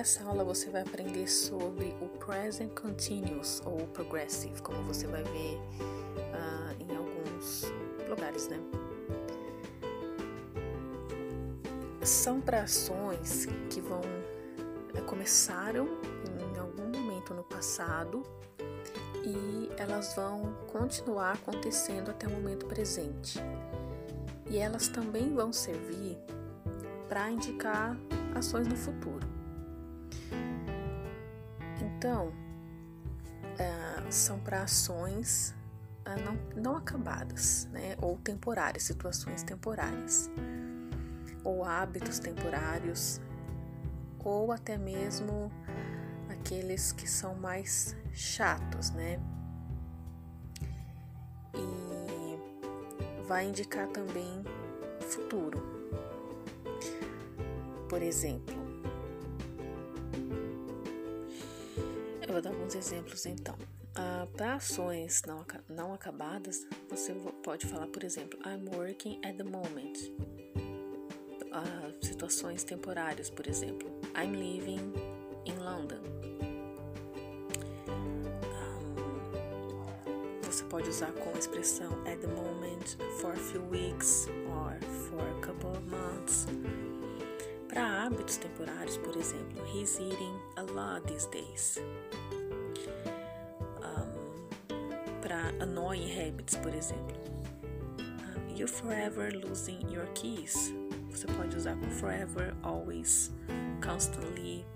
nessa aula você vai aprender sobre o present continuous ou progressive, como você vai ver uh, em alguns lugares, né? São para ações que vão eh, começaram em algum momento no passado e elas vão continuar acontecendo até o momento presente. E elas também vão servir para indicar ações no futuro. Então, uh, são para ações uh, não, não acabadas, né? ou temporárias, situações temporárias, ou hábitos temporários, ou até mesmo aqueles que são mais chatos, né? E vai indicar também futuro. Por exemplo, eu vou dar alguns exemplos então. Ah, Para ações não, não acabadas, você pode falar, por exemplo, I'm working at the moment. Ah, situações temporárias, por exemplo, I'm living in London. você pode usar com a expressão at the moment, for a few weeks or for a couple of months. Hábitos temporários, por exemplo, he's eating a lot these days. Um, Para annoying habits, por exemplo, you're forever losing your keys. Você pode usar com forever, always, constantly.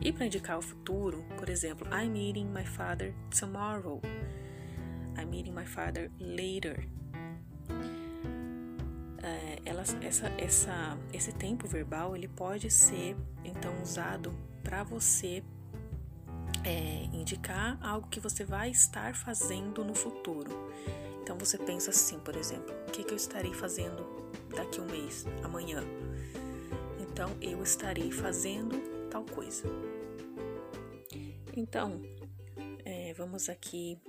E para indicar o futuro, por exemplo, I'm meeting my father tomorrow. I'm meeting my father later. É, essa, essa, esse tempo verbal ele pode ser então usado para você é, indicar algo que você vai estar fazendo no futuro. Então você pensa assim, por exemplo, o que, que eu estarei fazendo daqui um mês, amanhã? Então eu estarei fazendo tal coisa. Então, é, vamos aqui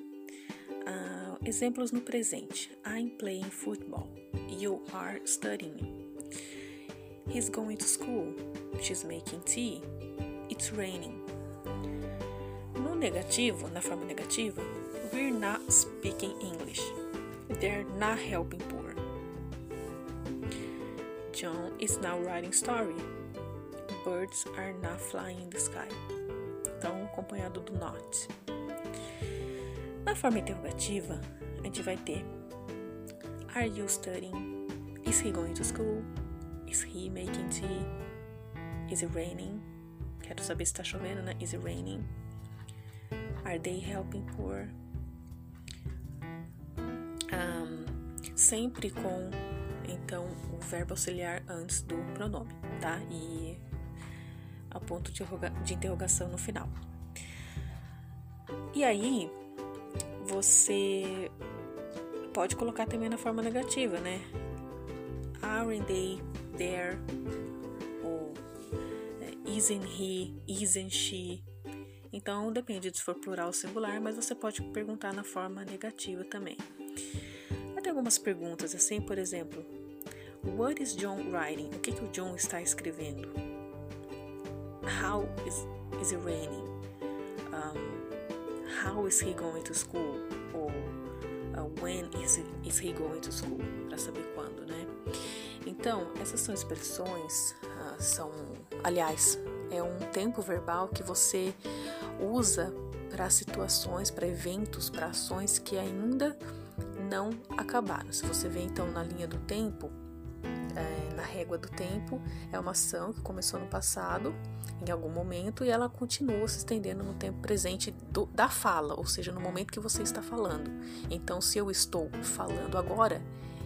Uh, exemplos no presente. I'm playing football. You are studying. He's going to school. She's making tea. It's raining. No negativo, na forma negativa, we're not speaking English. They're not helping poor. John is now writing story. Birds are not flying in the sky. Então, acompanhado do not. Na forma interrogativa, a gente vai ter Are you studying? Is he going to school? Is he making tea? Is it raining? Quero saber se está chovendo, né? Is it raining? Are they helping poor? Um, sempre com então o verbo auxiliar antes do pronome, tá? E a ponto de, de interrogação no final. E aí, você pode colocar também na forma negativa, né? Aren't they there? Ou é, isn't he? Isn't she? Então depende se for plural ou singular, mas você pode perguntar na forma negativa também. Tem algumas perguntas assim, por exemplo, What is John writing? O que, que o John está escrevendo? How is, is it raining? Um, how is he going to school? Ou uh, when is is he going to school? Para saber quando, né? Então, essas são expressões, uh, são, aliás, é um tempo verbal que você usa para situações, para eventos, para ações que ainda não acabaram. Se você vê então na linha do tempo, é, na régua do tempo, é uma ação que começou no passado, em algum momento, e ela continua se estendendo no tempo presente do, da fala, ou seja, no momento que você está falando. Então, se eu estou falando agora,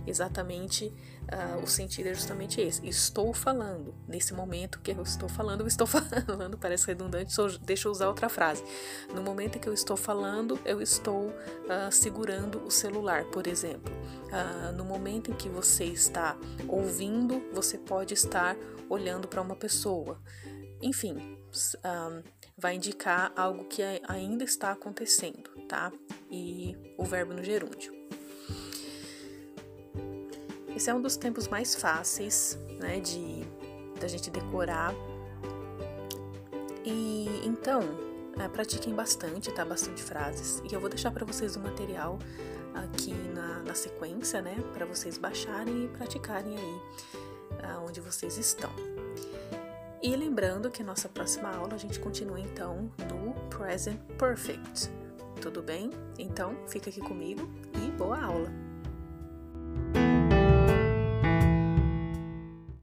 exatamente uh, o sentido é justamente esse. Estou falando. Nesse momento que eu estou falando, eu estou falando, parece redundante, deixa eu usar outra frase. No momento que eu estou falando, eu estou uh, segurando o celular, por exemplo. Uh, no momento em que você está ouvindo, você pode estar olhando para uma pessoa. Enfim, vai indicar algo que ainda está acontecendo, tá? E o verbo no gerúndio. Esse é um dos tempos mais fáceis, né, de da gente decorar. E então, é, pratiquem bastante, tá? Bastante frases. E eu vou deixar para vocês o material aqui na, na sequência, né? Para vocês baixarem e praticarem aí uh, onde vocês estão. E lembrando que nossa próxima aula a gente continua então no Present Perfect. Tudo bem? Então, fica aqui comigo e boa aula!